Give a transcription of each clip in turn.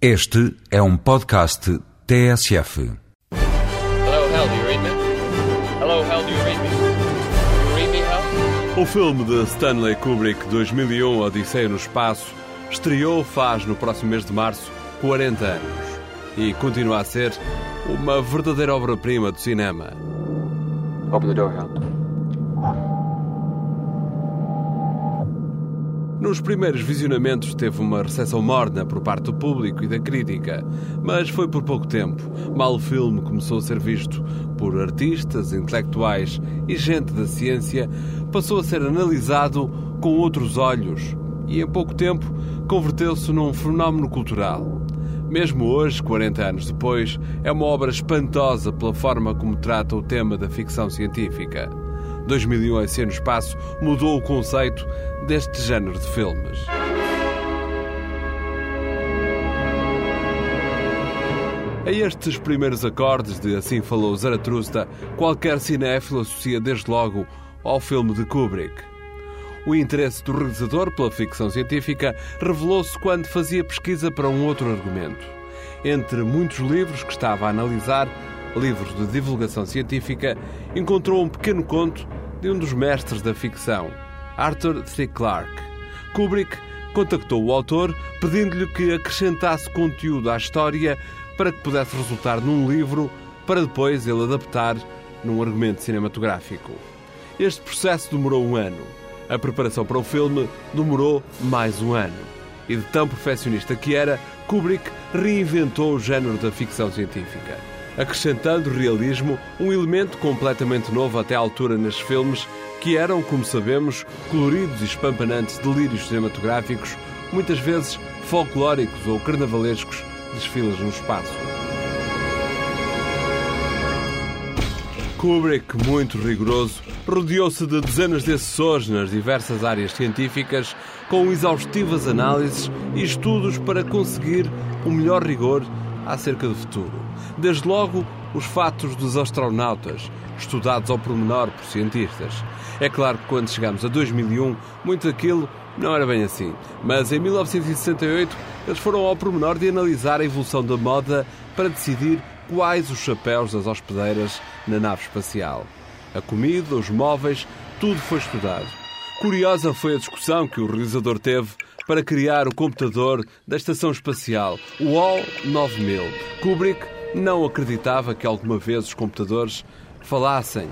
Este é um podcast TSF. Hello, Hell, do you read me? Hello, Hell, do you read me? You read me, Hell? O filme de Stanley Kubrick 2001 Odisseia no Espaço estreou faz no próximo mês de março 40 anos e continua a ser uma verdadeira obra-prima do cinema. Open the door, Hell. Nos primeiros visionamentos teve uma recepção morna por parte do público e da crítica, mas foi por pouco tempo. Mal o filme começou a ser visto por artistas, intelectuais e gente da ciência, passou a ser analisado com outros olhos e em pouco tempo converteu-se num fenómeno cultural. Mesmo hoje, 40 anos depois, é uma obra espantosa pela forma como trata o tema da ficção científica. 2001 Oceano no Espaço mudou o conceito deste género de filmes. A estes primeiros acordes de Assim Falou Zaratrusta, qualquer cinéfilo associa desde logo ao filme de Kubrick. O interesse do realizador pela ficção científica revelou-se quando fazia pesquisa para um outro argumento. Entre muitos livros que estava a analisar, livros de divulgação científica, encontrou um pequeno conto de um dos mestres da ficção, Arthur C. Clarke. Kubrick contactou o autor pedindo-lhe que acrescentasse conteúdo à história para que pudesse resultar num livro para depois ele adaptar num argumento cinematográfico. Este processo demorou um ano. A preparação para o filme demorou mais um ano. E de tão perfeccionista que era, Kubrick reinventou o género da ficção científica acrescentando realismo, um elemento completamente novo até à altura nestes filmes, que eram, como sabemos, coloridos e espampanantes delírios cinematográficos, muitas vezes folclóricos ou carnavalescos desfilas no espaço. Kubrick, muito rigoroso, rodeou-se de dezenas de assessores nas diversas áreas científicas, com exaustivas análises e estudos para conseguir o melhor rigor acerca do futuro. Desde logo, os fatos dos astronautas, estudados ao pormenor por cientistas. É claro que quando chegamos a 2001, muito daquilo não era bem assim. Mas em 1968, eles foram ao pormenor de analisar a evolução da moda para decidir quais os chapéus das hospedeiras na nave espacial. A comida, os móveis, tudo foi estudado. Curiosa foi a discussão que o realizador teve para criar o computador da Estação Espacial, o All 9000. Kubrick não acreditava que alguma vez os computadores falassem.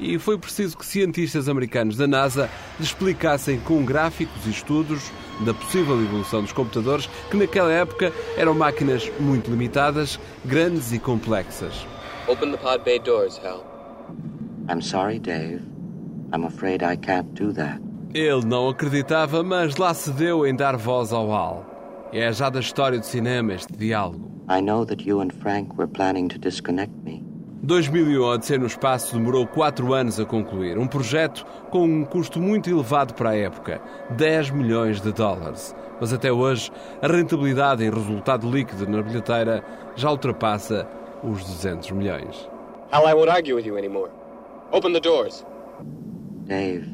E foi preciso que cientistas americanos da NASA lhe explicassem com gráficos e estudos da possível evolução dos computadores, que naquela época eram máquinas muito limitadas, grandes e complexas. Open the pod bay doors, Hal. I'm sorry, Dave. I'm afraid I can't do that. Ele não acreditava, mas lá se deu em dar voz ao Al. É já da história do cinema este diálogo. I know that you and Frank were planning to disconnect me. 2001 Odisseia no Espaço demorou 4 anos a concluir. Um projeto com um custo muito elevado para a época, 10 milhões de dólares. Mas até hoje, a rentabilidade em resultado líquido na bilheteira já ultrapassa os 200 milhões. Hal, I won't argue with you anymore. Open the doors. Dave,